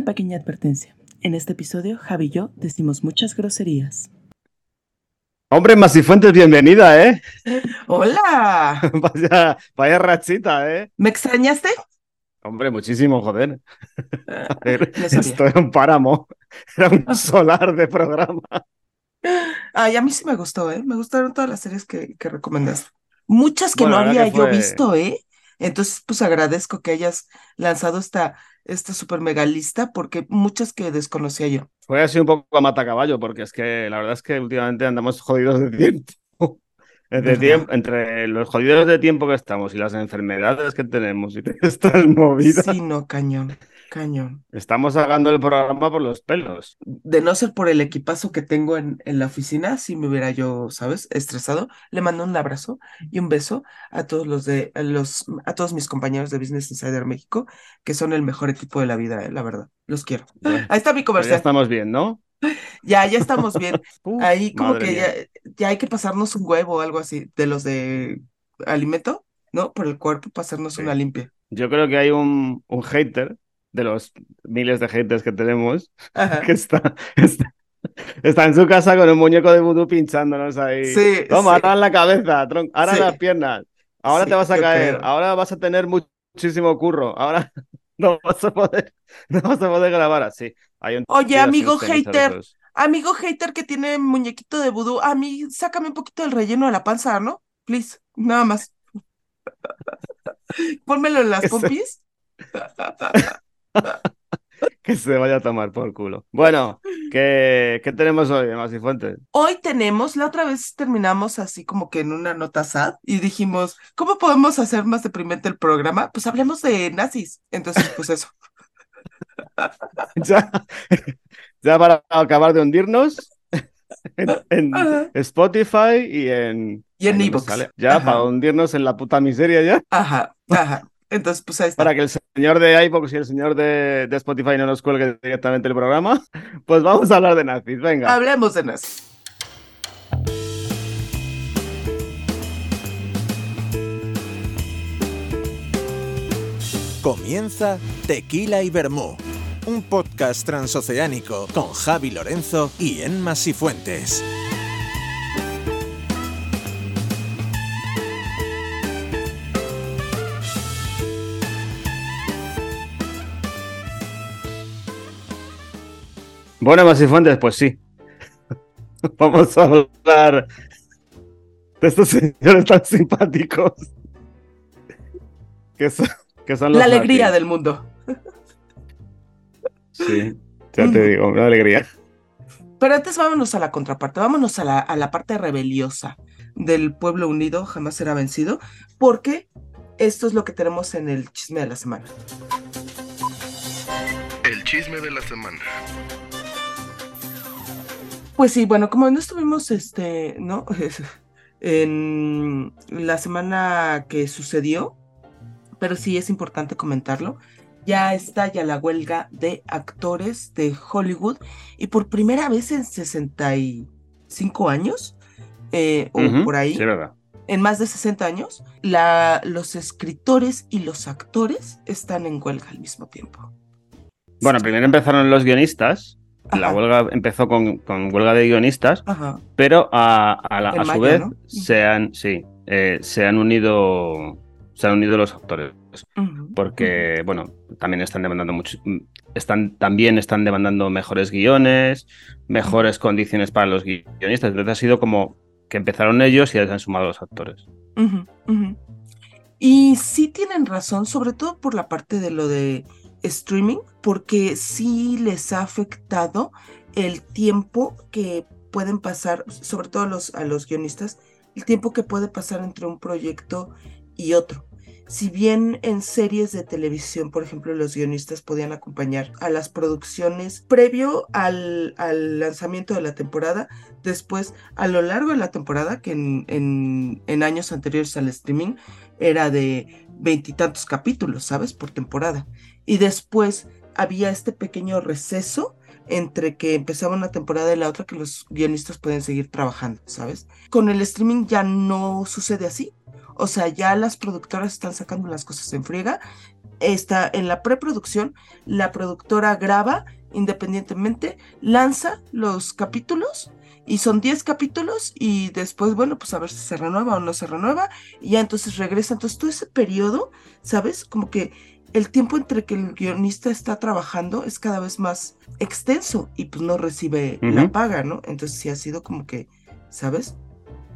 Una pequeña advertencia. En este episodio, Javi y yo decimos muchas groserías. Hombre, Masifuentes, bienvenida, ¿eh? ¡Hola! vaya, vaya rachita, ¿eh? ¿Me extrañaste? Hombre, muchísimo, joder. Ah, A ver, esto era un páramo, era un solar de programa. Ay, a mí sí me gustó, ¿eh? Me gustaron todas las series que, que recomendaste. Muchas que Bueno, no había que yo visto, ¿eh? Entonces, pues agradezco que hayas lanzado esta, esta super mega lista porque muchas que desconocía yo. Fue así un poco a matacaballo, porque es que la verdad es que últimamente andamos jodidos de tiempo. Entre, los jodidos de tiempo que estamos y las enfermedades que tenemos y estas movidas, Sí, no, cañón, cañón. estamos sacando el programa por los pelos. De no ser por el equipazo que tengo en, en la oficina, si me hubiera yo, ¿sabes? Estresado. Le mando un abrazo y un beso a todos los de, a los, a todos mis compañeros de Business Insider México, que son el mejor equipo de la vida, ¿eh? La verdad. Los quiero. Ya, Ahí está mi pero ya comercial. estamos bien, ¿no? Ya, ya estamos bien. Ahí como madre que ya, ya hay que pasarnos un huevo o algo así, de los de alimento, ¿no? Por el cuerpo, pasarnos Sí. una limpia. Yo creo que hay un, un hater de los miles de haters que tenemos Ajá. que está, está, está en su casa con un muñeco de vudú pinchándonos ahí. Sí, Toma, sí. ahora en la cabeza, ahora en las piernas. Ahora te vas a caer, creo. ahora vas a tener muchísimo curro, ahora no vas a poder, no vas a poder grabar así. Hay un Oye, amigo hater, amigo hater que tiene muñequito de vudú, a mí sácame un poquito del relleno de la panza, ¿no? Please, nada más. Pónmelo en las pompis. Que se vaya a tomar por culo. Bueno, ¿qué, qué tenemos hoy, Masifuentes? Hoy tenemos, la otra vez terminamos así como que en una nota sad y dijimos, ¿cómo podemos hacer más deprimente el programa? Pues hablemos de nazis. Entonces, pues eso. Ya, ya para acabar de hundirnos en. Spotify y en... Y en. Ya, Ajá. para hundirnos en la puta miseria ya. Ajá, ajá. Entonces, pues ahí está. Para que el señor de iVoox y el señor de, de Spotify no nos cuelgue directamente el programa, pues vamos a hablar de nazis. Venga. Hablemos de nazis. Comienza Tequila y Vermú, un podcast transoceánico con Javi Lorenzo y Enma Sifuentes. Bueno, Masifuentes, pues sí. Vamos a hablar de estos señores tan simpáticos. Que son, que son los La alegría del mundo. Sí, ya te digo, una alegría. Pero antes vámonos a la contraparte, vámonos a la, a la parte rebeliosa del pueblo unido, jamás será vencido, porque esto es lo que tenemos en el chisme de la semana. El chisme de la semana. Pues sí, bueno, como no estuvimos, este, ¿no? en la semana que sucedió, pero sí es importante comentarlo, ya está ya la huelga de actores de Hollywood y por primera vez en 65 años, eh, o por ahí, Sí, en más de 60 años, la, los escritores y los actores están en huelga al mismo tiempo. Bueno, primero empezaron los guionistas. La huelga empezó con, con huelga de guionistas, Ajá. pero a, la- su vez ¿no? se han, sí, eh, se han unido, se han unido los actores, porque bueno, también están demandando mucho, están también están demandando mejores guiones, mejores condiciones para los guionistas. Entonces ha sido como que empezaron ellos y ya se han sumado los actores. Y sí tienen razón, sobre todo por la parte de lo de streaming, porque sí les ha afectado el tiempo que pueden pasar, sobre todo a los, a los guionistas, el tiempo que puede pasar entre un proyecto y otro. Si bien en series de televisión, por ejemplo, los guionistas podían acompañar a las producciones previo al, al lanzamiento de la temporada, después a lo largo de la temporada, que en, en- en años anteriores al streaming era de veintitantos capítulos, ¿sabes? Por temporada. Y después había este pequeño receso entre que empezaba una temporada y la otra que los guionistas pueden seguir trabajando, ¿sabes? Con el streaming ya no sucede así. O sea, ya las productoras están sacando las cosas en friega está en la preproducción, la productora graba independientemente, lanza los capítulos y son 10 capítulos y después, bueno, pues a ver si se renueva o no se renueva y ya entonces regresa. Entonces todo ese periodo, ¿sabes? Como que el tiempo entre que el guionista está trabajando es cada vez más extenso y pues no recibe la paga, ¿no? Entonces sí ha sido como que, ¿sabes?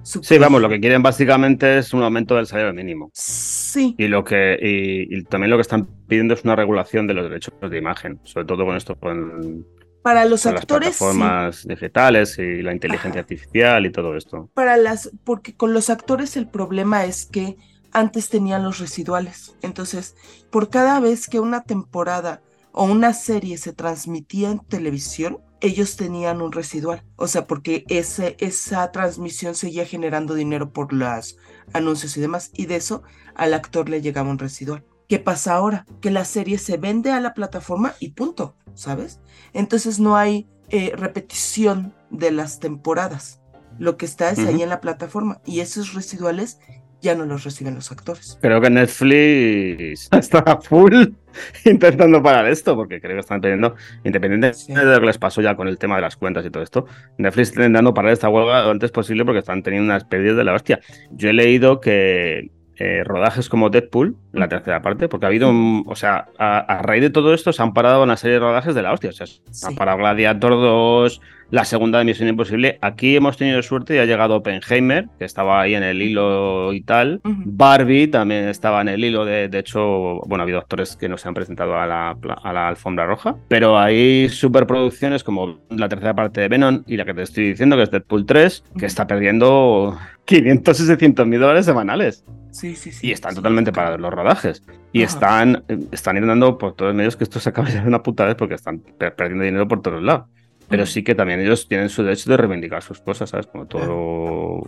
Sí, vamos, lo que quieren básicamente es un aumento del salario mínimo. Sí, Y lo que y, y también lo que están pidiendo es una regulación de los derechos de imagen, sobre todo con esto con, para los con las actores sí. plataformas digitales y la inteligencia Ajá. artificial y todo esto. para las, porque con los actores el problema es que antes tenían los residuales. Entonces, por cada vez que una temporada o una serie se transmitía en televisión, ellos tenían un residual. O sea, porque ese, esa transmisión seguía generando dinero por los anuncios y demás. Y de eso al actor le llegaba un residual. ¿Qué pasa ahora? Que la serie se vende a la plataforma y punto, ¿sabes? Entonces no hay eh, repetición de las temporadas. Lo que está es ahí en la plataforma y esos residuales ya no los reciben los actores. Creo que Netflix está a full intentando parar esto, porque creo que están pidiendo, independientemente Sí. de lo que les pasó ya con el tema de las cuentas y todo esto, Netflix está intentando parar esta huelga lo antes posible porque están teniendo unas pérdidas de la hostia. Yo he leído que eh, rodajes como Deadpool, la tercera parte, porque ha habido, un- o sea, a, a raíz de todo esto se han parado una serie de rodajes de la hostia, o sea, se Sí. han parado Gladiator 2, la segunda de Misión Imposible. Aquí hemos tenido suerte y ha llegado Oppenheimer, que estaba ahí en el hilo y tal. Barbie también estaba en el hilo, de, de hecho, bueno, ha habido actores que no se han presentado a la, a la alfombra roja, pero hay superproducciones como la tercera parte de Venom y la que te estoy diciendo, que es Deadpool 3, que está perdiendo 500 y 600 mil dólares semanales. Sí, sí, sí. Y están Sí, totalmente sí. parados los rodajes. Y Ajá. están, están intentando por todos los medios que esto se acabe de una puta vez porque están per- perdiendo dinero por todos lados. Pero sí que también ellos tienen su derecho de reivindicar sus cosas, ¿sabes? Como todo.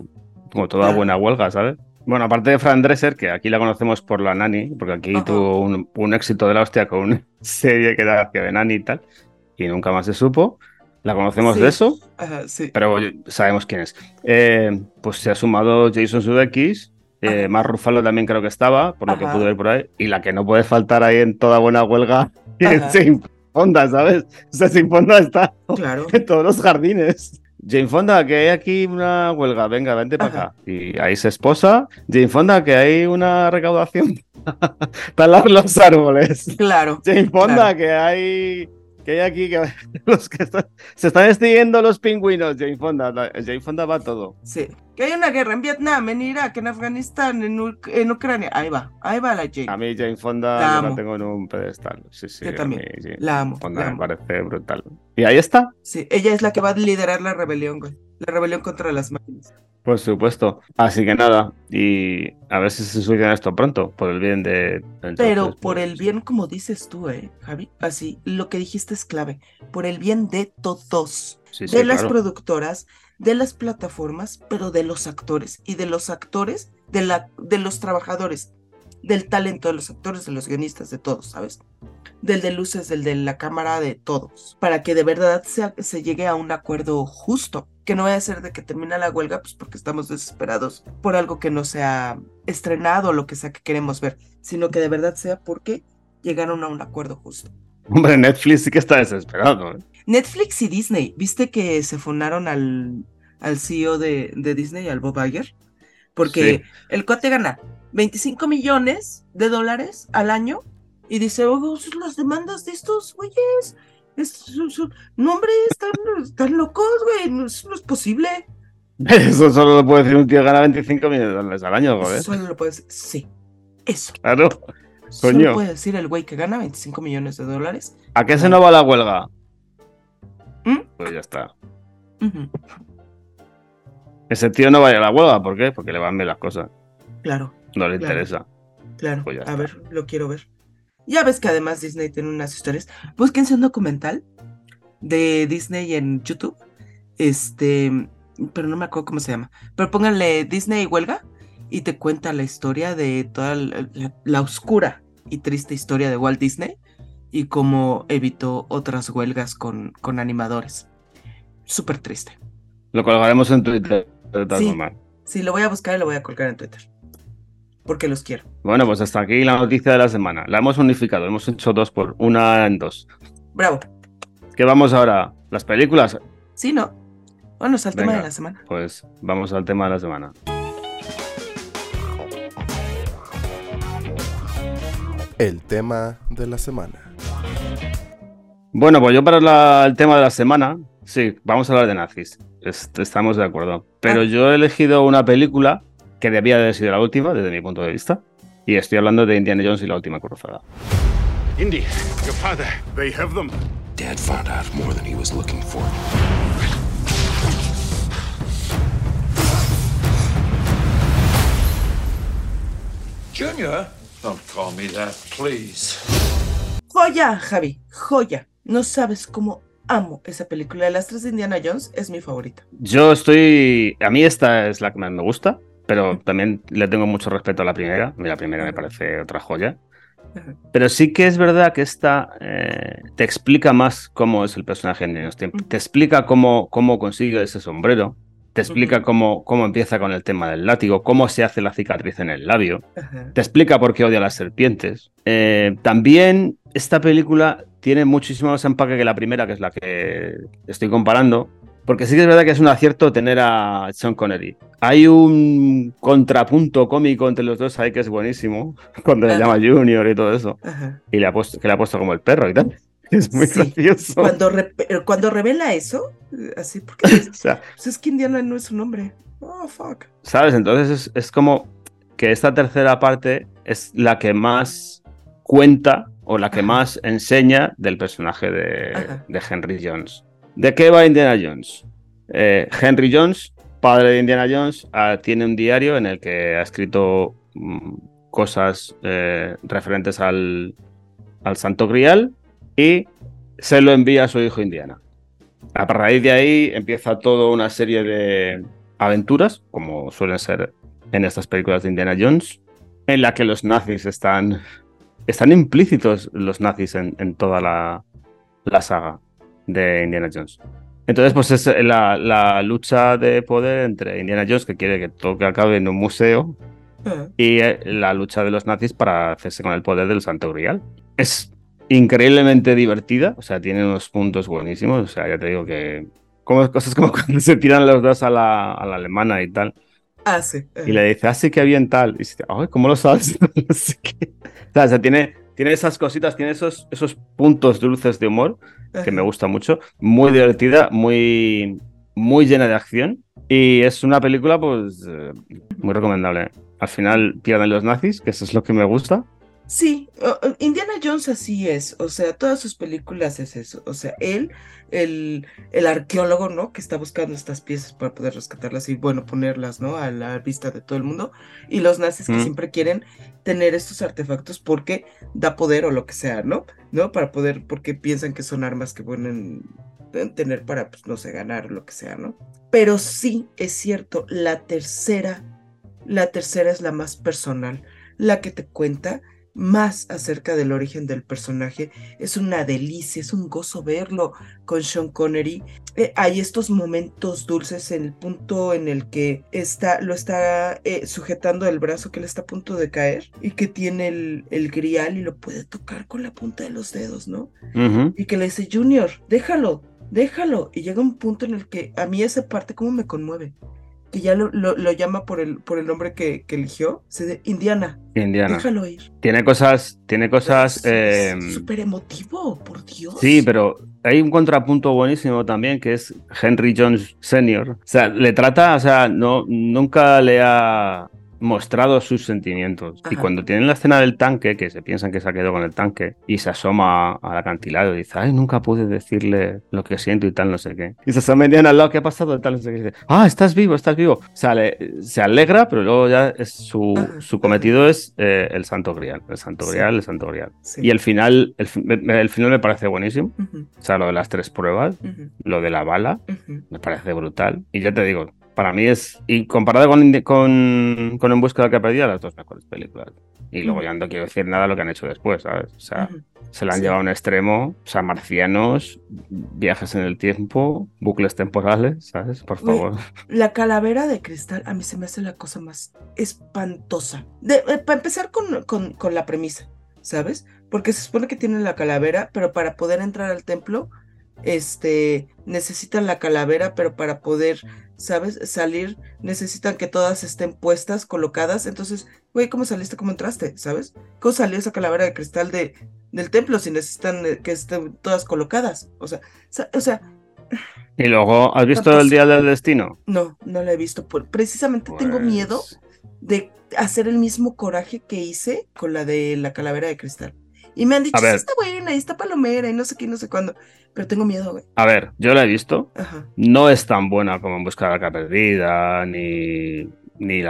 Como toda buena huelga, ¿sabes? Bueno, aparte de Fran Dresser, que aquí la conocemos por la Nani, porque aquí Ajá. tuvo un, un éxito de la hostia con una serie que era que de Nani y tal, y nunca más se supo. La conocemos Sí. de eso, Ajá, sí. pero sabemos quién es. Eh, pues se ha sumado Jason Sudeikis, eh, más Ruffalo también creo que estaba, por lo que Ajá. pude ver por ahí, y la que no puede faltar ahí en toda buena huelga. Jane Fonda, ¿sabes? O sea, Jane Fonda está Claro. en todos los jardines. Jane Fonda, que hay aquí una huelga, venga, vente para acá. Y ahí se esposa. Jane Fonda, que hay una recaudación para lavar los árboles. Claro. Jane Fonda, Claro. que hay que hay aquí que los que están- se están extinguiendo los pingüinos. Jane Fonda, la- Jane Fonda va a todo. Sí. Que hay una guerra en Vietnam, en Irak, en Afganistán, en, en Ucrania. Ahí va, ahí va la Jane. A mí Jane Fonda La yo la tengo en un pedestal. Sí, sí, Yo a también. mí Jane La amo. Fonda la me parece brutal. Y ahí está. Sí, ella es la que va a liderar la rebelión, güey. La rebelión contra las máquinas. Por supuesto. Así que nada, y a ver si se soluciona esto pronto, por el bien de... entonces, Pero por pues, el bien, como dices tú, eh, Javi, así, lo que dijiste es clave. Por el bien de todos. sí, sí, de las claro. productoras, de las plataformas, pero de los actores y de los actores, de, la, de los trabajadores, del talento de los actores, de los guionistas, de todos, ¿sabes? Del de luces, del de la cámara, de todos, para que de verdad se, se llegue a un acuerdo justo, que no vaya a ser de que termina la huelga, pues porque estamos desesperados por algo que no se ha estrenado o lo que sea que queremos ver, sino que de verdad sea porque llegaron a un acuerdo justo. Hombre, Netflix sí que está desesperado. ¿eh? Netflix y Disney, ¿viste que se funaron al, al CEO de, de Disney, al Bob Iger? Porque Sí. el cuate gana 25 millones de dólares al año y dice, oh, las demandas de estos güeyes, es- son- no hombre, están, están locos, güey, no, eso no es posible. Eso solo lo puede decir un tío que gana 25 millones de dólares al año. Eso solo lo puede decir, sí, eso. Claro. Solo Coño. puede decir el güey que gana 25 millones de dólares. ¿A qué se no va la huelga? ¿Mm? Pues ya está. Ese tío no vaya a la huelga, ¿por qué? Porque le van bien las cosas. Claro. No le Claro. interesa. Claro, Pues a ver, lo quiero ver. Ya ves que además Disney tiene unas historias. Búsquense un documental de Disney en YouTube. Este, pero no me acuerdo cómo se llama. Pero pónganle Disney huelga y te cuenta la historia de toda la, la- la oscura y triste historia de Walt Disney y cómo evitó otras huelgas con, con animadores. Súper triste. Lo colgaremos en Twitter, Sí. Sí, lo voy a buscar y lo voy a colgar en Twitter. Porque los quiero. Bueno, pues hasta aquí la noticia de la semana. La hemos unificado, hemos hecho dos por una en dos. Bravo. ¿Qué vamos ahora? ¿Las películas? Sí, ¿no? Bueno, el tema de la semana. Pues vamos al tema de la semana. El tema de la semana. Bueno, pues yo para la- el tema de la semana, sí, vamos a hablar de nazis. Est- estamos de acuerdo. Pero Ah. yo he elegido una película que debía de haber sido la última, desde mi punto de vista. Y estoy hablando de Indiana Jones y la última cruzada. Indy, your father. They have them. Dad found out more than he was looking for. Junior? Don't call me that, please. Joya, Javi, joya. No sabes cómo amo esa película. De las tres de Indiana Jones es mi favorita. Yo estoy. A mí esta es la que más me gusta, pero también le tengo mucho respeto a la primera. La primera me parece otra joya. Pero sí que es verdad que esta eh, te explica más cómo es el personaje en Jones. Te, te explica cómo, cómo consigue ese sombrero. Te explica cómo, cómo empieza con el tema del látigo, cómo se hace la cicatriz en el labio. Te explica por qué odia a las serpientes. Eh, también esta película tiene muchísimo más empaque que la primera, que es la que estoy comparando. Porque sí que es verdad que es un acierto tener a Sean Connery. Hay un contrapunto cómico entre los dos ahí que es buenísimo, cuando le llama Junior y todo eso. Ajá. Y le ha puesto, que le ha puesto como el perro y tal. Es muy Sí. gracioso. Cuando, re- cuando revela eso, eh, así, porque O sea, pues es que Indiana no es su nombre. Oh, fuck. ¿Sabes? Entonces es, es como que esta tercera parte es la que más cuenta o la que Ajá. más enseña del personaje de Henry Jones. ¿De qué va Indiana Jones? Eh, Henry Jones, padre de Indiana Jones, ah, tiene un diario en el que ha escrito mm, cosas eh, referentes al, al Santo Grial y se lo envía a su hijo Indiana. A raíz de ahí empieza toda una serie de aventuras, como suelen ser en estas películas de Indiana Jones, en la que los nazis están, están implícitos, los nazis en, en toda la, la saga de Indiana Jones. Entonces, pues es la, la lucha de poder entre Indiana Jones, que quiere que todo que acabe en un museo, Ajá. y eh, la lucha de los nazis para hacerse con el poder del Santo Grial. Es increíblemente divertida, o sea, tiene unos puntos buenísimos, o sea, ya te digo que como cosas como cuando se tiran los dos a la, a la alemana y tal, Ah, sí. y le dice, así que bien tal, y dice, ay, ¿cómo lo sabes? No sé qué. o, sea, o sea, tiene, tiene esas cositas, tiene esos, esos puntos dulces de humor que me gusta mucho, muy divertida, muy, muy llena de acción, y es una película, pues, eh, muy recomendable. Al final pierden los nazis, que eso es lo que me gusta. Sí, Indiana Jones así es, o sea, todas sus películas es eso, o sea, él, el, el arqueólogo, ¿no? Que está buscando estas piezas para poder rescatarlas y, bueno, ponerlas, ¿no? A la vista de todo el mundo, y los nazis que siempre quieren tener estos artefactos porque da poder o lo que sea, ¿no? ¿No? Para poder, porque piensan que son armas que pueden tener para, pues, no sé, ganar o lo que sea, ¿no? Pero sí, es cierto, la tercera, la tercera es la más personal, la que te cuenta más acerca del origen del personaje. Es una delicia, es un gozo verlo con Sean Connery. Eh, hay estos momentos dulces en el punto en el que está, lo está eh, sujetando el brazo que le está a punto de caer y que tiene el, el grial y lo puede tocar con la punta de los dedos, ¿no? Y que le dice, Junior, déjalo, déjalo. Y llega un punto en el que a mí esa parte como me conmueve. Que ya lo, lo- lo llama por el, por el nombre que, que eligió. Se de, Indiana, Indiana. déjalo ir. Tiene cosas, tiene cosas. Eh, Súper emotivo, por Dios. Sí, pero hay un contrapunto buenísimo también que es Henry Jones Sr. O sea, le trata, o sea, no, nunca le ha mostrado sus sentimientos. Y Ajá. cuando tienen la escena del tanque, que se piensan que se ha quedado con el tanque, y se asoma al acantilado y dice, ay, nunca pude decirle lo que siento y tal, no sé qué. Y se asoma Indiana al lado, ¿qué ha pasado? Y tal, no sé qué. Y dice, ah, estás vivo, estás vivo. O sea, le- se alegra, pero luego ya es su, Ajá, su cometido es eh, el Santo Grial. El Santo Sí. Grial, el Santo Grial. Sí. Y el final, el, el final me parece buenísimo. Ujú, O sea, lo de las tres pruebas, ujú, lo de la bala, ujú. me parece brutal. Y ya te digo, Para mí es, y comparado con, con, con En Busca de la que perdida, las dos mejores películas. Y luego ya no quiero decir nada de lo que han hecho después, ¿sabes? O sea, se la han llevado a un extremo, o sea, marcianos, viajes en el tiempo, bucles temporales, ¿sabes? Por favor. La calavera de cristal a mí se me hace la cosa más espantosa. Eh, para empezar con, con, con la premisa, ¿sabes? Porque se supone que tienen la calavera, pero para poder entrar al templo este, necesitan la calavera, pero para poder, ¿sabes? Salir, necesitan que todas estén puestas, colocadas. Entonces, güey, ¿cómo saliste? ¿Cómo entraste? ¿Sabes? ¿Cómo salió esa calavera de cristal de, del templo si necesitan eh, que estén todas colocadas? O sea, o sea... ¿Y luego has visto el Día del Destino? No, no la he visto. Precisamente tengo miedo pues de hacer el mismo coraje que hice con la de la calavera de cristal. Y me han dicho, sí está buena, y está palomera, y no sé qué, no sé cuándo. Pero tengo miedo, güey. A ver, yo la he visto. No es tan buena como En Busca de la Perdida, ni, ni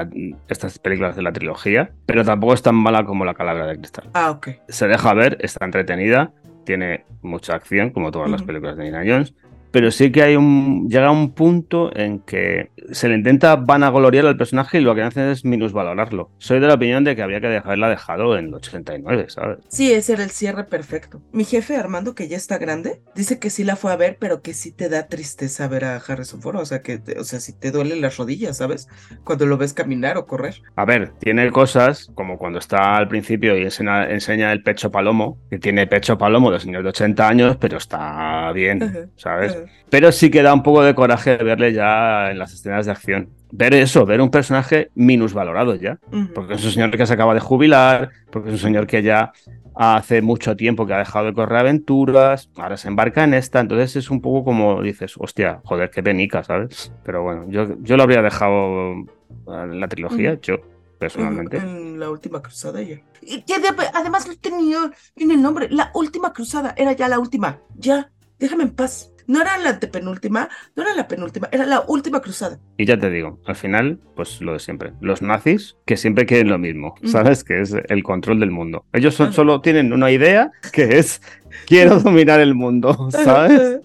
estas películas de la trilogía, pero tampoco es tan mala como La Calavera de Cristal. Ah, ok. Se deja ver, está entretenida, tiene mucha acción, como todas las películas de Nina Jones, pero sí que hay un llega un punto en que se le intenta vanagloriar al personaje y lo que hacen es minusvalorarlo. Soy de la opinión de que había que haberla dejado en el 89, ¿sabes? Sí, ese era el cierre perfecto. Mi jefe Armando, que ya está grande, dice que sí la fue a ver, pero que sí te da tristeza ver a Harrison Ford, o sea, que o sea, si te duelen las rodillas, ¿sabes? Cuando lo ves caminar o correr. A ver, tiene cosas como cuando está al principio y enseña, enseña el pecho palomo, que tiene pecho palomo de señor de 80 años, pero está bien, ¿sabes? Pero sí que da un poco de coraje verle ya en las escenas de acción. Ver eso, ver un personaje minusvalorado ya. Porque es un señor que se acaba de jubilar, porque es un señor que ya hace mucho tiempo que ha dejado de correr aventuras, ahora se embarca en esta, entonces es un poco como dices, hostia, joder, qué penica, ¿sabes? Pero bueno, yo, yo lo habría dejado en la trilogía, yo personalmente. En la última cruzada ya. Y que además lo tenía en el nombre, la última cruzada, era ya la última, ya, déjame en paz. No era la antepenúltima, no era la penúltima, era la última cruzada. Y ya te digo, al final, pues lo de siempre. Los nazis que siempre quieren lo mismo, ¿sabes? Que es el control del mundo. Ellos solo tienen una idea que es quiero dominar el mundo, ¿sabes?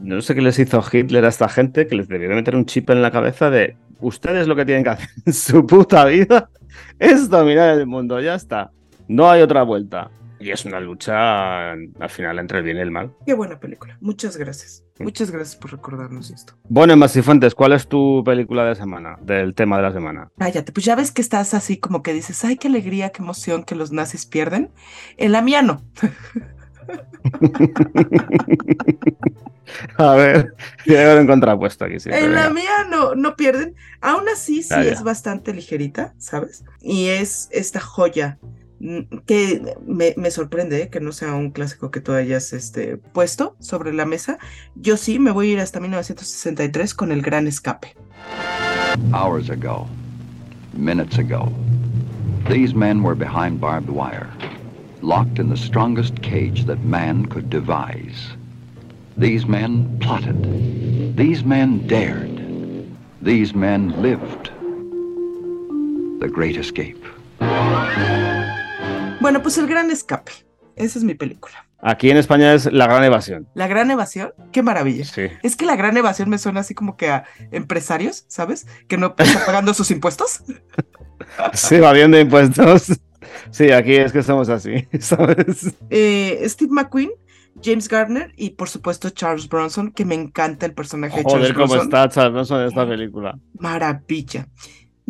No sé qué les hizo Hitler a esta gente que les debió meter un chip en la cabeza de ustedes lo que tienen que hacer en su puta vida es dominar el mundo, ya está. No hay otra vuelta. Y es una lucha al final entre el bien y el mal. Qué buena película. Muchas gracias. Muchas gracias por recordarnos esto. Bueno, Masifuentes, ¿cuál es tu película de semana? Del tema de la semana. Cállate, pues ya ves que estás así como que dices, ay, qué alegría, qué emoción que los nazis pierden. En la mía no. A ver, tiene que en contrapuesto aquí. en la mía no, no pierden. Aún así, sí es bastante ligerita, ¿sabes? Y es esta joya que me, sorprende ¿eh? que no sea un clásico que tú hayas este, puesto sobre la mesa. Yo sí me voy a ir hasta 1963 con El Gran Escape. Hours ago, minutes ago, these men were behind barbed wire, locked in the strongest cage that man could devise. These men plotted. These men dared. These men lived. The Great Escape. Bueno, pues El Gran Escape. Esa es mi película. Aquí en España es La Gran Evasión. La Gran Evasión, qué maravilla. Sí. Es que La Gran Evasión me suena así como que a empresarios, ¿sabes? Que no están pagando sus impuestos. Sí, va bien de impuestos. Sí, aquí es que somos así, ¿sabes? Eh, Steve McQueen, James Gardner y por supuesto Charles Bronson, que me encanta el personaje de Charles Bronson. Joder, cómo está Charles Bronson en esta película. Maravilla.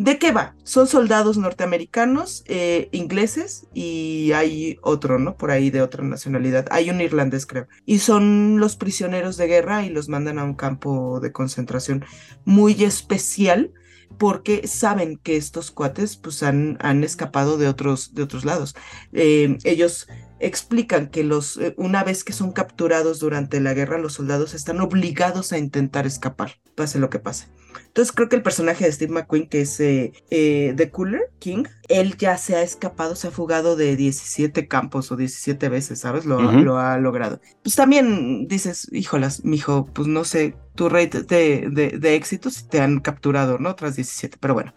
¿De qué va? Son soldados norteamericanos, eh, ingleses y hay otro, ¿no? Por ahí de otra nacionalidad. Hay un irlandés, creo. Y son los prisioneros de guerra y los mandan a un campo de concentración muy especial porque saben que estos cuates pues han, han escapado de otros, de otros lados. Eh, ellos explican que los, eh, una vez que son capturados durante la guerra, los soldados están obligados a intentar escapar, pase lo que pase. Entonces creo que el personaje de Steve McQueen, que es eh, eh, The Cooler King, él ya se ha escapado, se ha fugado de 17 campos o 17 veces, ¿sabes? Lo, lo ha logrado. Pues también dices, híjolas, mijo, pues no sé, tu rate de, de, de éxito si te han capturado, ¿no? Tras 17, pero bueno.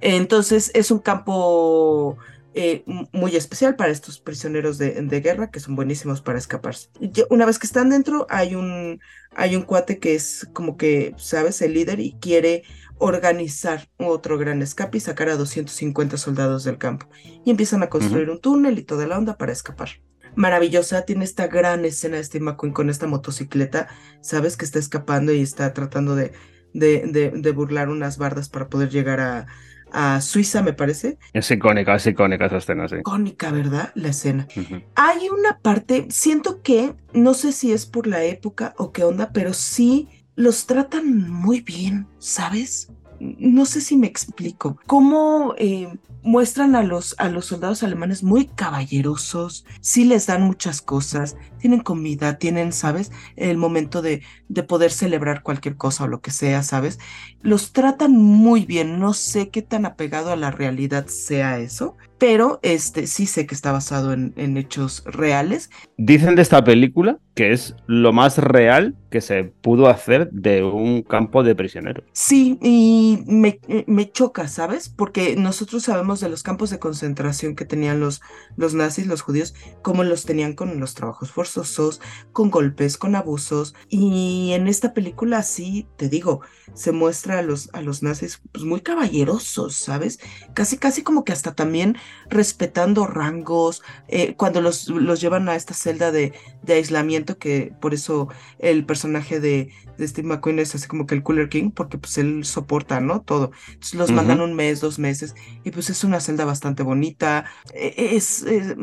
Entonces es un campo eh, muy especial para estos prisioneros de, guerra que son buenísimos para escaparse. una vez que están dentro, hay un, hay un cuate que es como que, ¿sabes?, el líder y quiere organizar otro gran escape y sacar a 250 soldados del campo. Y empiezan a construir un túnel y toda la onda para escapar. Maravillosa, tiene esta gran escena de Steve McQueen con esta motocicleta, sabes que está escapando y está tratando de, de, de, burlar unas bardas para poder llegar a, a Suiza, me parece. Es icónica, es icónica esa escena, sí. Icónica, ¿verdad? La escena. Hay una parte, siento que, no sé si es por la época o qué onda, pero sí los tratan muy bien, ¿sabes? No sé si me explico. ¿Cómo eh, muestran a los, a los soldados alemanes muy caballerosos? Sí les dan muchas cosas, tienen comida, tienen, ¿sabes? El momento de, de poder celebrar cualquier cosa o lo que sea, ¿sabes? Los tratan muy bien. No sé qué tan apegado a la realidad sea eso, pero este sí sé que está basado en, en, hechos reales. Dicen de esta película que es lo más real que se pudo hacer de un campo de prisioneros. Sí, y me, me, choca, ¿sabes? Porque nosotros sabemos de los campos de concentración que tenían los, los nazis, los judíos, cómo los tenían con los trabajos forzosos, con golpes, con abusos. Y en esta película sí, te digo, se muestra a los, a los nazis pues, muy caballerosos, ¿sabes? Casi, casi como que hasta también respetando rangos, eh, cuando los, los, llevan a esta celda de, de, aislamiento, que por eso el personaje de, de, Steve McQueen es así como que el Cooler King, porque pues él soporta, ¿no? Todo. Entonces los mandan un mes, dos meses, y pues es una celda bastante bonita. E, es, es,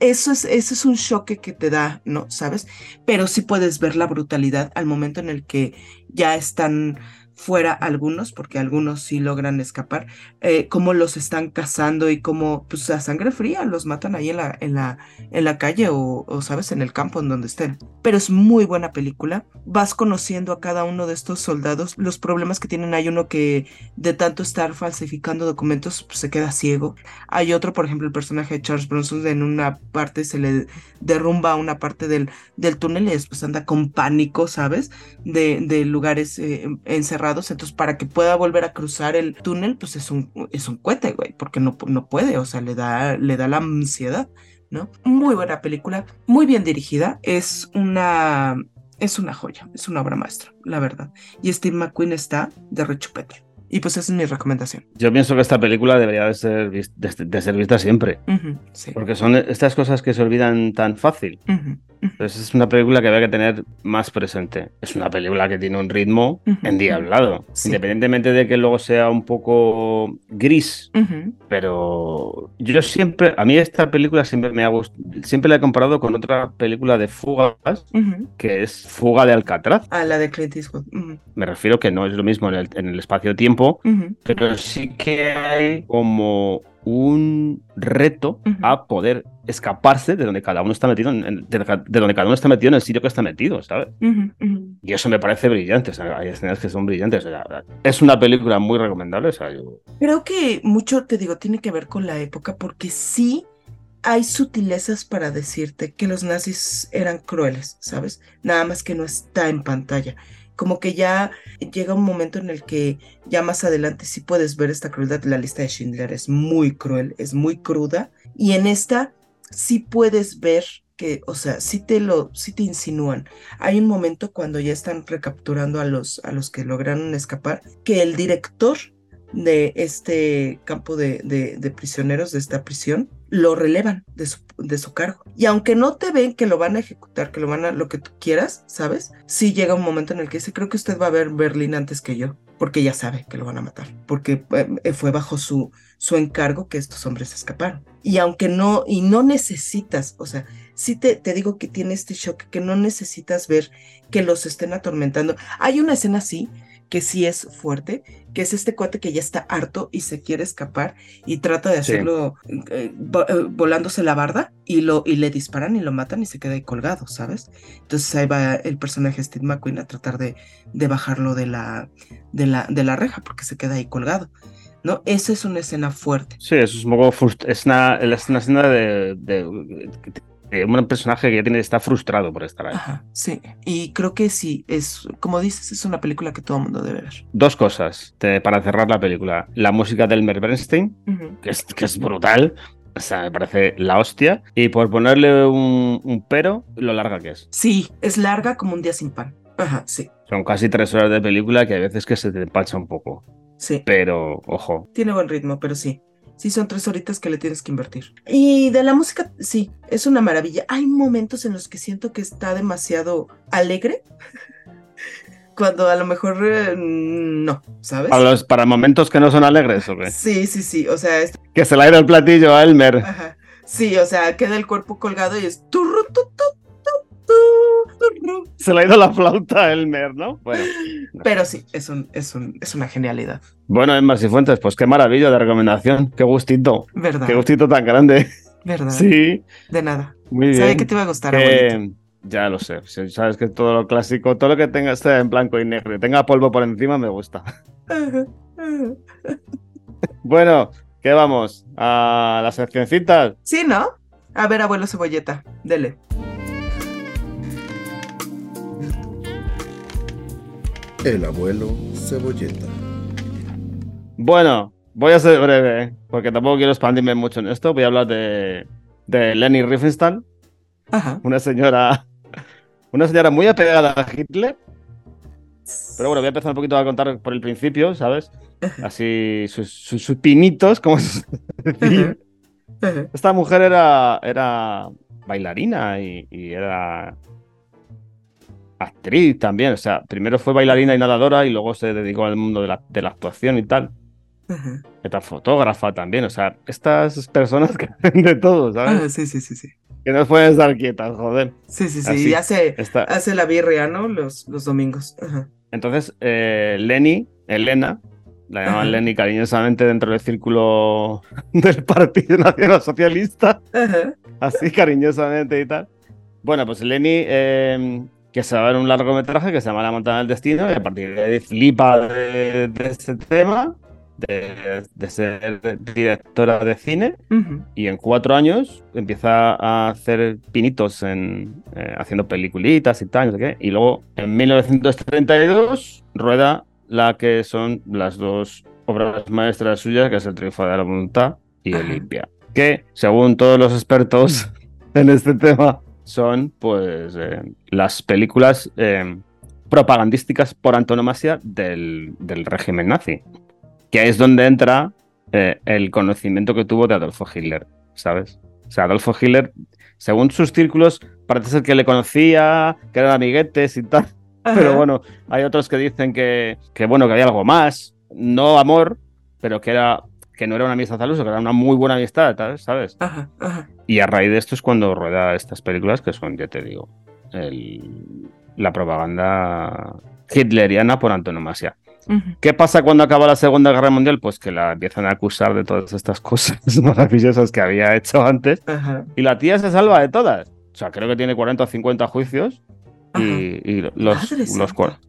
eso, es, eso es un choque que te da, ¿no? ¿Sabes? Pero sí puedes ver la brutalidad al momento en el que ya están fuera algunos, porque algunos sí logran escapar, eh, cómo los están cazando y cómo, pues a sangre fría los matan ahí en la, en la, en la calle o, o, sabes, en el campo en donde estén. Pero es muy buena película. Vas conociendo a cada uno de estos soldados, los problemas que tienen. Hay uno que de tanto estar falsificando documentos pues, se queda ciego. Hay otro, por ejemplo, el personaje de Charles Bronson, en una parte se le derrumba una parte del, del túnel y después anda con pánico, ¿sabes? De, de lugares eh, encerrados entonces para que pueda volver a cruzar el túnel, pues es un, es un cohete, güey, porque no, no puede, o sea, le da, le da la ansiedad, ¿no? Muy buena película, muy bien dirigida, es una, es una joya, es una obra maestra, la verdad. Y Steve McQueen está de rechupete. Y pues esa es mi recomendación. Yo pienso que esta película debería de ser, de, ser vista siempre. Porque son estas cosas que se olvidan tan fácil. Entonces es una película que había que tener más presente. Es una película que tiene un ritmo endiablado. Independientemente de que luego sea un poco gris. Pero yo siempre, a mí esta película siempre me ha gustado. Siempre la he comparado con otra película de fugas, que es Fuga de Alcatraz. Ah, la de Clint Eastwood. Me refiero que no es lo mismo en el, en el espacio-tiempo, pero sí que hay como un reto a poder escaparse de donde cada uno está metido, en, de, donde cada uno está metido en el sitio que está metido, ¿sabes? Y eso me parece brillante, hay escenas que son brillantes. es una película muy recomendable. Creo que mucho, te digo, tiene que ver con la época, porque sí hay sutilezas para decirte que los nazis eran crueles, ¿sabes? Nada más que no está en pantalla como que ya llega un momento en el que ya más adelante sí puedes ver esta crueldad. La lista de Schindler es muy cruel, es muy cruda. Y en esta sí puedes ver que, o sea, sí te lo, sí te insinúan. Hay un momento cuando ya están recapturando a los, a los que lograron escapar, que el director de este campo de, de, prisioneros, de esta prisión, lo relevan de su, de su, cargo. Y aunque no te ven que lo van a ejecutar, que lo van a lo que tú quieras, ¿sabes? Sí llega un momento en el que dice, creo que usted va a ver Berlín antes que yo, porque ya sabe que lo van a matar, porque eh, fue bajo su, su encargo que estos hombres escaparon. Y aunque no, y no necesitas, o sea, sí te, te digo que tiene este shock, que no necesitas ver que los estén atormentando. Hay una escena así, que sí es fuerte, que es este cuate que ya está harto y se quiere escapar y trata de hacerlo eh, eh, volándose la barda y, lo, y le disparan y lo matan y se queda ahí colgado, ¿sabes? Entonces ahí va el personaje Steve McQueen a tratar de, de bajarlo de la, de, la, de la reja porque se queda ahí colgado. ¿no? Esa es una escena fuerte. Sí, eso es un poco es una, es una escena de, un personaje que ya tiene, está frustrado por estar ahí. sí, y creo que sí, es, como dices, es una película que todo el mundo debe ver. Dos cosas para cerrar la película. La música del Elmer Bernstein, que, es, que es brutal. O sea, me parece la hostia. Y por ponerle un, pero, lo larga que es. Sí, es larga como un día sin pan. Ajá, sí. Son casi tres horas de película que a veces que se te empacha un poco. Sí. Pero, ojo. Tiene buen ritmo, pero sí. Sí, son tres horitas que le tienes que invertir. Y de la música, sí, es una maravilla. Hay momentos en los que siento que está demasiado alegre. Cuando a lo mejor eh, no, ¿sabes? Para, los, para momentos que no son alegres, ¿o qué? Sí, sí, sí. O sea, es... Que se le ha ido el platillo a Elmer. Ajá. Sí, o sea, queda el cuerpo colgado y es. turru, tu, tu, Se le ha ido la flauta a Elmer, ¿no? Bueno. Pero sí, es, un, es, un, es una genialidad. Bueno, Emma Fuentes, pues qué maravilla de recomendación. Qué gustito. ¿Verdad? Qué gustito tan grande. ¿Verdad? Sí. De nada. Muy bien. Sabía que te iba a gustar, Eh, ya lo sé. Si Sabes que todo lo clásico, todo lo que tenga esté en blanco y negro y tenga polvo por encima, me gusta. Bueno, ¿qué vamos? ¿A las seccioncitas? Sí, ¿no? A ver, abuelo cebolleta, dele. El abuelo cebolleta. Bueno, voy a ser breve, ¿eh? porque tampoco quiero expandirme mucho en esto. Voy a hablar de, de Leni Riefenstahl, Ajá. una señora, una señora muy apegada a Hitler. Pero bueno, voy a empezar un poquito a contar por el principio, ¿sabes? Así sus, sus, sus pinitos, como se decía. Ajá. Ajá. Esta mujer era, era bailarina y, y era actriz también. O sea, primero fue bailarina y nadadora y luego se dedicó al mundo de la, de la actuación y tal. Ajá. Era fotógrafa también. O sea, estas personas que hacen de todo, ¿sabes? Ah, sí, sí, sí, sí. Que no pueden estar quietas, joder. Sí, sí, sí. Así. Y hace, Esta- hace la birria, ¿no? Los, los domingos. Ajá. Entonces, eh, Leni, Elena, la llamaban Ajá. Leni cariñosamente dentro del círculo del Partido Nacional Socialista. Así cariñosamente y tal. Bueno, pues Lenny, eh, que se va a ver un largometraje que se llama La montaña del destino, y a partir de ahí flipa de, de ese tema, de, de ser directora de cine, Ujú. y en cuatro años empieza a hacer pinitos en, eh, haciendo peliculitas y tal, no sé qué, y luego en 1932 rueda la que son las dos obras maestras suyas, que es El triunfo de la voluntad y. Olimpia, que según todos los expertos en este tema son pues eh, las películas eh, propagandísticas por antonomasia del, del régimen nazi, que es donde entra eh, el conocimiento que tuvo de Adolfo Hitler, ¿sabes? O sea, Adolfo Hitler, según sus círculos, parece ser que le conocía, que eran amiguetes y tal, Ajá. pero bueno, hay otros que dicen que, que, bueno, que había algo más, no amor, pero que era que no era una amistad al uso, que era una muy buena amistad, ¿sabes? ¿sabes? Ajá. Ajá. Y a raíz de esto es cuando rueda estas películas que son, ya te digo, el- la propaganda hitleriana por antonomasia. ¿Qué pasa cuando acaba la Segunda Guerra Mundial? Pues que la empiezan a acusar de todas estas cosas maravillosas que había hecho antes. Y la tía se salva de todas. O sea, creo que tiene 40 o 50 juicios. Y, y los,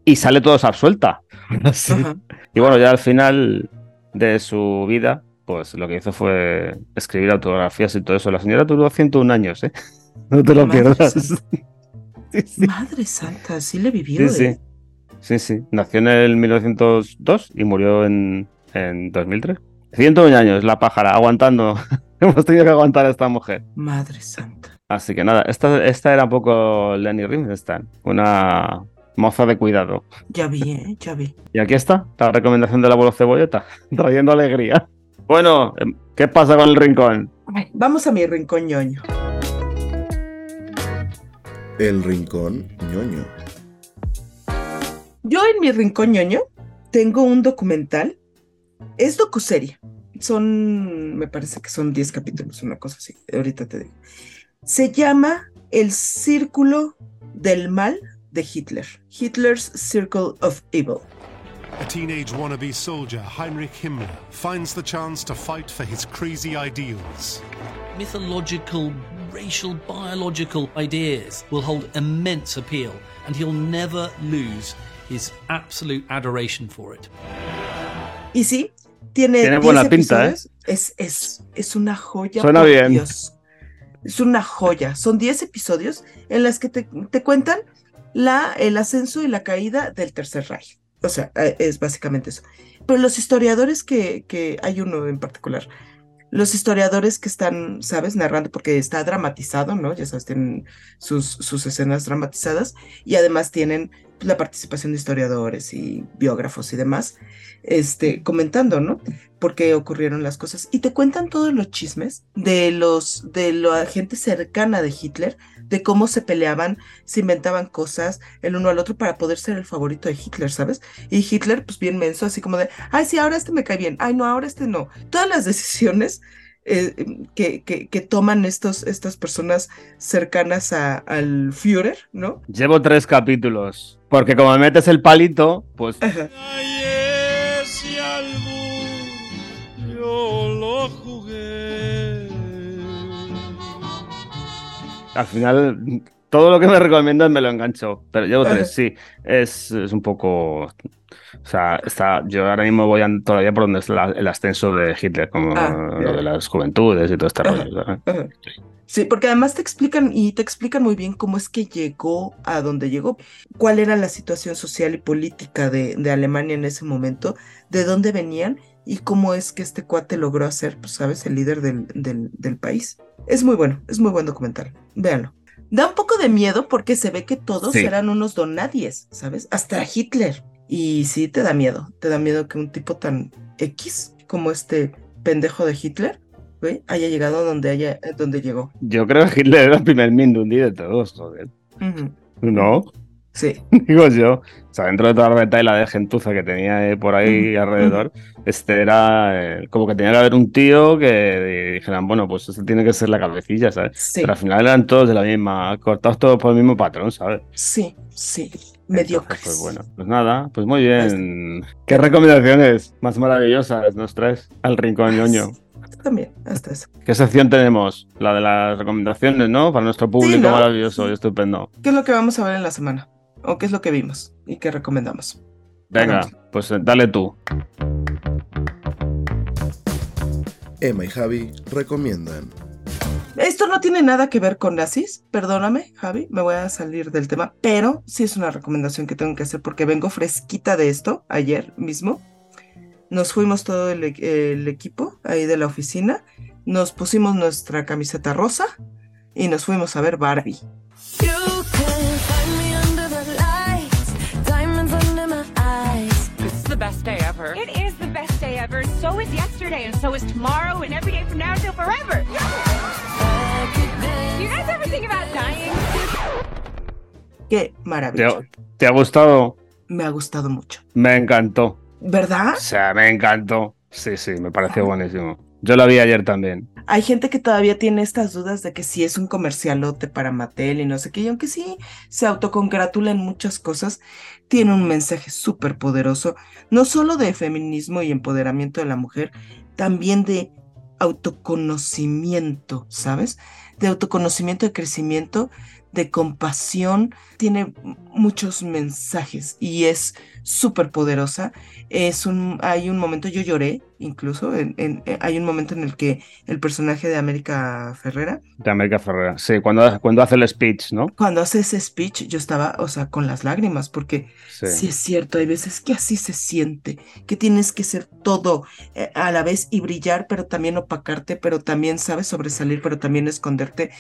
y sale todos absuelta. Y bueno, ya al final de su vida, pues lo que hizo fue escribir autografías y todo eso. La señora duró 101 años, ¿eh? No te lo Madre pierdas. santa. Sí, sí. Madre santa, sí le vivió. Sí, sí. ¿eh? Sí, sí. Nació en el 1902 y murió en, en 2003. 101 años, la pájara, aguantando. Hemos tenido que aguantar a esta mujer. Madre santa. Así que nada, esta, esta era un poco Lenny Riefenstahl, una moza de cuidado. Ya vi, ¿eh? Ya vi. Y aquí está, la recomendación del abuelo Cebolleta, trayendo alegría. Bueno, em, ¿qué pasa con el rincón? Vamos a mi rincón ñoño. El rincón ñoño. Yo en mi rincón ñoño tengo un documental. Es docuserie. Son, me parece que son 10 capítulos, una cosa así. Ahorita te digo. Se llama El Círculo del Mal de Hitler. Hitler's Circle of Evil. A teenage wannabe soldier, Heinrich Himmler, finds the chance to fight for his crazy ideals. mythological, racial, biological ideas will hold immense appeal, and he'll never lose his absolute adoration for it. Y sí, tiene, Tiene buena pinta, ¿eh? Es, es, es una joya. Suena por bien. Dios. Es una joya. Son 10 episodios en las que te, te cuentan la, el ascenso y la caída del Tercer Reich. O sea, eh, es básicamente eso. Pero los historiadores que, que hay uno en particular, los historiadores que están, ¿sabes? Narrando, porque está dramatizado, ¿no? Ya sabes, tienen sus, sus escenas dramatizadas y además tienen la participación de historiadores y biógrafos y demás, este, comentando, ¿no? Por qué ocurrieron las cosas. Y te cuentan todos los chismes de los, de la gente cercana de Hitler, de cómo se peleaban, se inventaban cosas el uno al otro para poder ser el favorito de Hitler, ¿sabes? Y Hitler, pues bien menso, así como de, ay, sí, ahora este me cae bien, ay, no, ahora este no. Todas las decisiones eh, que, que, que, toman estos, estas personas cercanas a, al Führer, ¿no? Llevo tres capítulos, porque como me metes el palito, pues... Ajá. yo lo jugué. Al final, todo lo que me recomiendas me lo engancho, pero llevo tres, sí. Es, es un poco... O sea, está, yo ahora mismo voy todavía por donde es la, el ascenso de Hitler, como Ah, lo de las juventudes y todo este Ajá, rollo. ¿sabes? ajá. Sí, porque además te explican y te explican muy bien cómo es que llegó a donde llegó, cuál era la situación social y política de, de Alemania en ese momento, de dónde venían y cómo es que este cuate logró hacer, pues, sabes, el líder del, del, del país. Es muy bueno, es muy buen documental. Véanlo. Da un poco de miedo porque se ve que todos Sí. eran unos donadies, ¿sabes? Hasta Hitler. Y sí, te da miedo. Te da miedo que un tipo tan X como este pendejo de Hitler haya llegado donde, haya, eh, donde llegó. Yo creo que Hitler era el primer Mindundi de todos, joder. No, Sí, digo yo. O sea, dentro de toda la retaila de gentuza que tenía eh, por ahí alrededor, este era eh, como que tenía que haber un tío que dijeran, bueno, pues este tiene que ser la cabecilla, ¿sabes? sí, Pero al final eran todos de la misma, cortados todos por el mismo patrón, ¿sabes? sí, sí. Entonces, Mediocres. pues bueno, pues nada, pues muy bien. ¿Qué recomendaciones más maravillosas nos traes al rincón ñoño? También, hasta eso. ¿Qué sección tenemos? La de las recomendaciones, ¿no? Para nuestro público ¿no? maravilloso y estupendo. ¿Qué es lo que vamos a ver en la semana? ¿O qué es lo que vimos? ¿Y qué recomendamos? Venga, pues eh, dale tú. Emma y Javi recomiendan. Esto no tiene nada que ver con nazis, perdóname, Javi, me voy a salir del tema, pero sí es una recomendación que tengo que hacer porque vengo fresquita de esto ayer mismo. Nos fuimos todo el, e- el equipo ahí de la oficina, nos pusimos nuestra camiseta rosa y nos fuimos a ver Barbie. Best day ever. It is the best day ever. So is yesterday, and so is tomorrow, and every day from now till forever. Do you guys ever think about dying? Qué ¿Te maravilla. ha, te ha gustado? Me ha gustado mucho. Me encantó. ¿Verdad? O sea, me encantó. Sí, sí, me pareció buenísimo. Yo la vi ayer también. Hay gente que todavía tiene estas dudas de que si es un comercialote para Mattel y no sé qué, y aunque sí se autocongratula en muchas cosas, tiene un mensaje súper poderoso, no solo de feminismo y empoderamiento de la mujer, también de autoconocimiento, ¿sabes? De autoconocimiento, de crecimiento, de compasión, tiene muchos mensajes y es súper poderosa. Es un, hay un momento, yo lloré incluso, en- en- eh, hay un momento en el que el personaje de América Ferrera, De América Ferrera. Sí, cuando, cuando hace el speech, ¿no? cuando hace ese speech, yo estaba, o sea, con las lágrimas, porque Sí. sí es cierto, hay veces que así se siente, que tienes que ser todo eh, a la vez y brillar, pero también opacarte, pero también sabes sobresalir, pero también esconderte.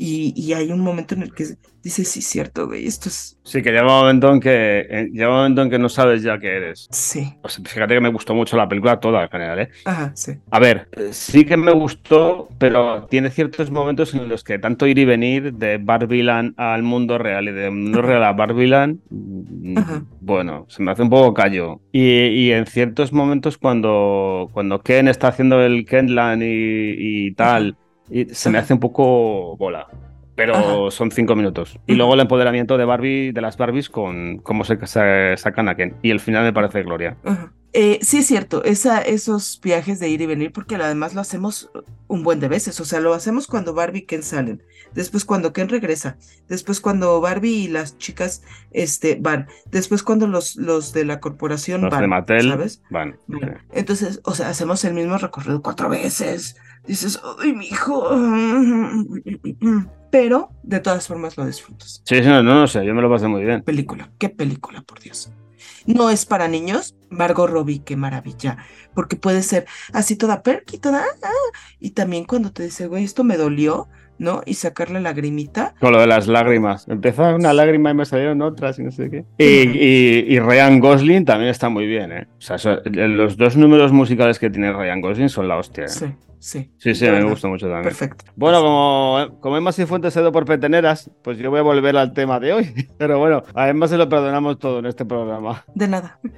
Y, y hay un momento en el que dices, sí, cierto, güey, esto es, Sí, que llega un momento en que eh, llega un momento en que no sabes ya qué eres. sí, O sea, fíjate que me gustó mucho la película toda en general, ¿eh? ajá, sí, A ver, sí que me gustó, pero tiene ciertos momentos en los que tanto ir y venir de Barbiland al mundo real y de mundo real a Barbiland, mm, Ajá. bueno, se me hace un poco callo. Y, y en ciertos momentos cuando, cuando Ken está haciendo el Kenland y, y tal, y se me hace un poco bola. Pero Ajá. son cinco minutos. Y luego el empoderamiento de Barbie, de las Barbies, con cómo se, se sacan a Ken. Y el final me parece gloria. Ajá. Eh, sí es cierto, esa, esos viajes de ir y venir, porque además lo hacemos un buen de veces, o sea, lo hacemos cuando Barbie y Ken salen, después cuando Ken regresa, después cuando Barbie y las chicas este, van, después cuando los, los de la corporación Los van, de Mattel ¿sabes? van. Van. sí. Entonces, o sea, hacemos el mismo recorrido cuatro veces, dices, ¡ay, mi hijo! Pero de todas formas lo disfrutas. Sí, no, no, no sé, yo me lo pasé muy bien. Película, qué película, por Dios. No es para niños, Margot Robbie, qué maravilla, porque puede ser así toda perky, toda, ah, y también cuando te dice, güey, esto me dolió, ¿no? Y sacar la lagrimita. Con lo de las lágrimas. Empezó una lágrima y me salieron otras y no sé qué. Y, y- y Ryan Gosling también está muy bien, ¿eh? O sea, los dos números musicales que tiene Ryan Gosling son la hostia. ¿eh? Sí, sí. Sí, sí, me gusta mucho también. Perfecto. Bueno, como, como Emma Cifuentes se por peteneras, pues yo voy a volver al tema de hoy. Pero bueno, a Emma se lo perdonamos todo en este programa. De nada.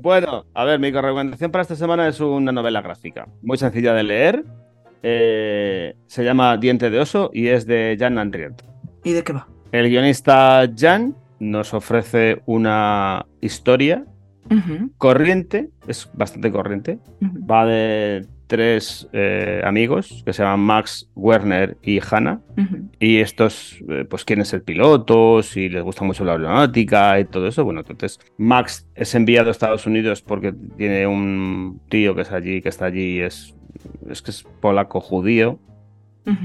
Bueno, a ver, mi recomendación para esta semana es una novela gráfica. Muy sencilla de leer. eh, se llama Diente de Oso y es de Jan Andriot. ¿Y de qué va? El guionista Jan nos ofrece una historia corriente, es bastante corriente. Va de tres eh, amigos que se llaman Max, Werner y Hannah. Y estos, eh, pues, quieren ser pilotos y les gusta mucho la aeronáutica y todo eso. Bueno, entonces Max es enviado a Estados Unidos porque tiene un tío que es allí, que está allí, es, es que es polaco judío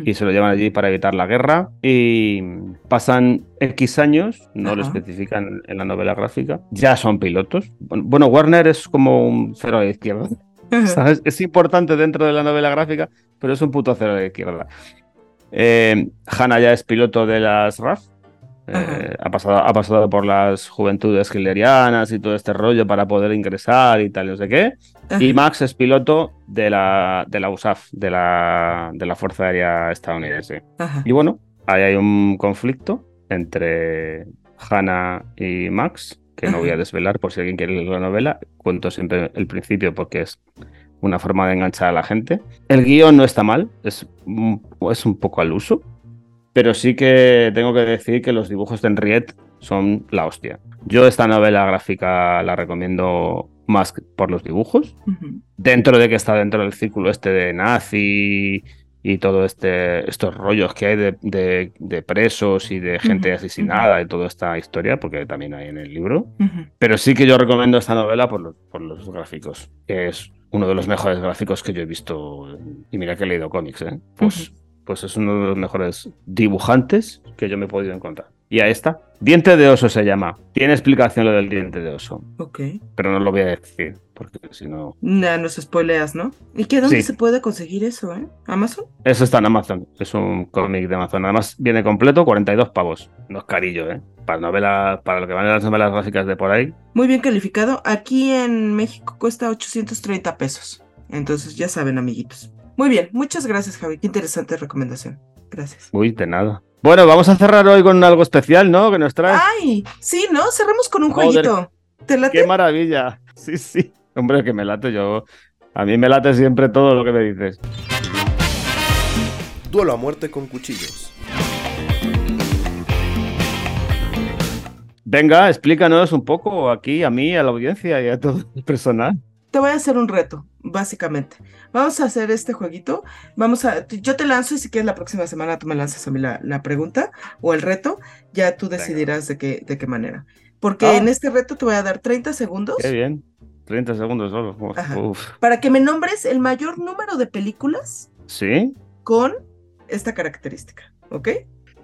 y se lo llevan allí para evitar la guerra. Y pasan X años, no lo especifican en la novela gráfica, ya son pilotos. Bueno, bueno, Werner es como un cero a la izquierda. ¿sabes? Es importante dentro de la novela gráfica, pero es un puto cero la izquierda. Eh, Hannah ya es piloto de las RAF. eh, ha, pasado, ha pasado por las juventudes hitlerianas y todo este rollo para poder ingresar y tal, no sé qué. Y. Max es piloto de la, de la USAF, de la, de la Fuerza Aérea Estadounidense. Ajá. Y bueno, ahí hay un conflicto entre Hannah y Max, que no voy a desvelar por si alguien quiere leer la novela. Cuento siempre el principio porque es una forma de enganchar a la gente. El guion no está mal, es, un- es un poco al uso, pero sí que tengo que decir que los dibujos de Henriette son la hostia. Yo esta novela gráfica la recomiendo más por los dibujos, dentro de que está dentro del círculo este de nazi y todo este estos rollos que hay de, de- de presos y de gente asesinada y toda esta historia, porque también hay en el libro. Pero sí que yo recomiendo esta novela por los, por los gráficos, que es uno de los mejores gráficos que yo he visto. Y mira que he leído cómics, ¿eh? Pues, pues es uno de los mejores dibujantes que yo me he podido encontrar. Y ahí está. Diente de oso se llama. Tiene explicación lo del diente de oso, Ok. pero no lo voy a decir, porque si no... Nah, nos spoileas, ¿no? ¿Y qué dónde Sí. se puede conseguir eso, eh? ¿Amazon? Eso está en Amazon. Es un cómic de Amazon. Además, viene completo, 42 pavos. No es carillo, ¿eh? Para, novela, para lo que van las novelas gráficas de por ahí. Muy bien calificado. Aquí en México cuesta 830 pesos. Entonces ya saben, amiguitos. Muy bien, muchas gracias, Javi. Qué interesante recomendación. Gracias. Uy, de nada. Bueno, vamos a cerrar hoy con algo especial, ¿no? Que nos traes. ¡Ay! Sí, ¿no? Cerramos con un Joder. jueguito. ¿Te late? ¡Qué maravilla! Sí, sí. Hombre, que me late yo. A mí me late siempre todo lo que me dices. Duelo a muerte con cuchillos. Venga, explícanos un poco aquí a mí, a la audiencia y a todo el personal. Te voy a hacer un reto, básicamente. Vamos a hacer este jueguito. Vamos a. Yo te lanzo y si quieres la próxima semana tú me lanzas a mí la, la pregunta o el reto. Ya tú decidirás de qué, de qué manera. Porque Ah. en este reto te voy a dar 30 segundos Qué bien. 30 segundos solo. Uf, para que me nombres el mayor número de películas ¿Sí? con esta característica. ¿Ok?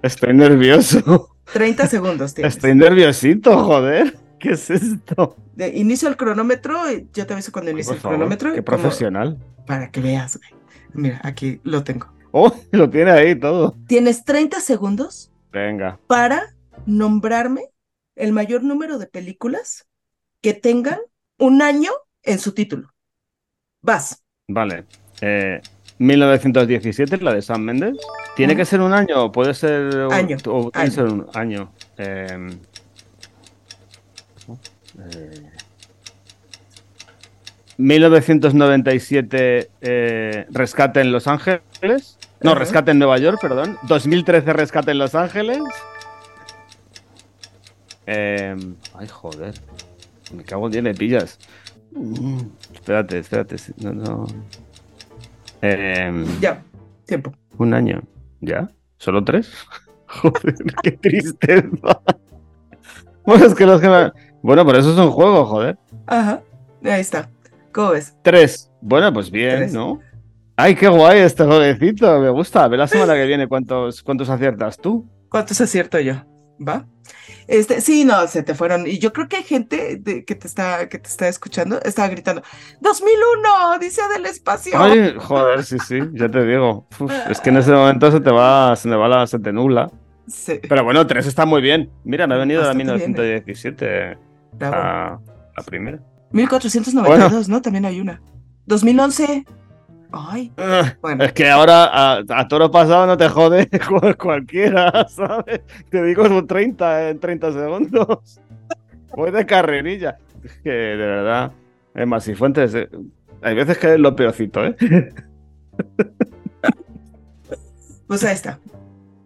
Estoy nervioso. 30 segundos tienes. Estoy nerviosito, joder. ¿Qué es esto? De- inicio el cronómetro. Yo te aviso cuando inicie Por el favor, cronómetro. qué como- profesional. para que veas, güey. Mira, aquí lo tengo. Oh, lo tiene ahí todo. Tienes 30 segundos Venga. para nombrarme el mayor número de películas que tengan un año en su título. Vas. Vale. Eh, 1917, la de Sam Mendes. ¿Tiene que ser un año o puede ser un, Año, o que año. ser un año? Eh, eh, 1997, eh, Rescate en Los Ángeles. No. Rescate en Nueva York, perdón. 2013, Rescate en Los Ángeles. Eh, ay, joder. Me cago en 10, me pillas. Mm, espérate, espérate. No, no. Eh, Ya. Tiempo. un año. ¿Ya? ¿Solo tres? Joder, qué tristeza. Bueno, es que los que me- Bueno, pero eso es un juego, joder. Ajá. Ahí está. ¿Cómo ves? Tres. Bueno, pues bien, Tres. ¿no? Ay, qué guay este jueguecito. Me gusta. A ver la semana que viene cuántos, cuántos aciertas tú. ¿Cuántos acierto yo? ¿Va? Este, sí, no, se te fueron. Y yo creo que hay gente de- que te está, que te está escuchando, estaba gritando, 2001, dice del espacio. Ay, joder, sí, sí, ya te digo. Uf, es que en ese momento se te va, se me va la, se te nubla. Sí, Pero bueno, 3 está muy bien. Mira, me ha venido de la Bastante bien, 1917 bravo. a la primera. 1492, ¿no? También hay una. 2011. Ay, Ah, bueno. Es que ahora a, a toro pasado no te jode cual- cualquiera, ¿sabes? Te digo un 30 en 30 segundos. Voy de carrerilla. Que de verdad, es más, y fuentes, eh, hay veces que es lo peorcito, ¿eh? Pues ahí está.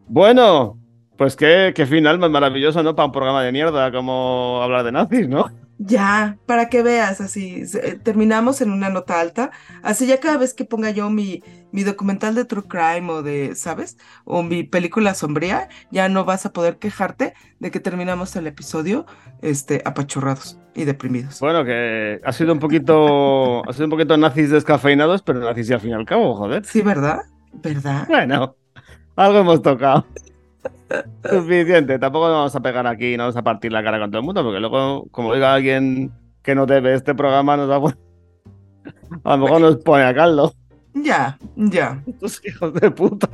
Bueno, pues qué, qué final más maravilloso, ¿no? Para un programa de mierda como hablar de nazis, ¿no? Ya, para que veas, así, se- eh, terminamos en una nota alta, así ya cada vez que ponga yo mi, mi documental de True Crime o de, ¿sabes? O mi película sombría, ya no vas a poder quejarte de que terminamos el episodio, este, apachurrados y deprimidos. Bueno, que ha sido un poquito, ha sido un poquito nazis descafeinados, pero nazis y al fin y al cabo, joder. Sí, ¿verdad? ¿Verdad? Bueno, algo hemos tocado. Suficiente, tampoco nos vamos a pegar aquí y no vamos a partir la cara con todo el mundo, porque luego, como diga alguien que no debe este programa, nos va a, a lo mejor nos pone a caldo. Ya, ya. Estos hijos de puta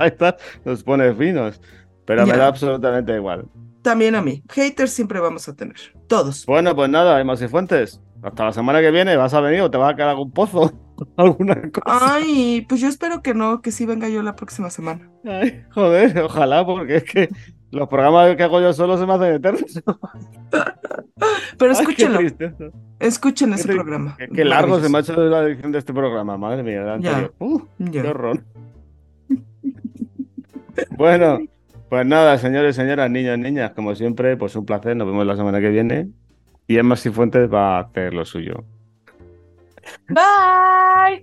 nos pone finos. Pero me Ya. da absolutamente igual. También a mí. Haters siempre vamos a tener. Todos. Bueno, pues nada, Emma y Fuentes. Hasta la semana que viene, ¿vas a venir o te va a quedar algún pozo? ¿Alguna cosa? Ay, pues yo espero que no, que sí venga yo la próxima semana. Ay, joder, ojalá, porque es que los programas que hago yo solo se me hacen eternos. Pero Ay, escúchenlo, tristeza. escuchen ese Qué programa. Qué, qué largo se me ha hecho la edición de este programa, madre mía, Ya. Uh, Ya. qué horror. bueno, pues nada, señores, señoras, niños, niñas, como siempre, pues un placer, nos vemos la semana que viene. Y Emma Cifuentes va a hacer lo suyo. Bye.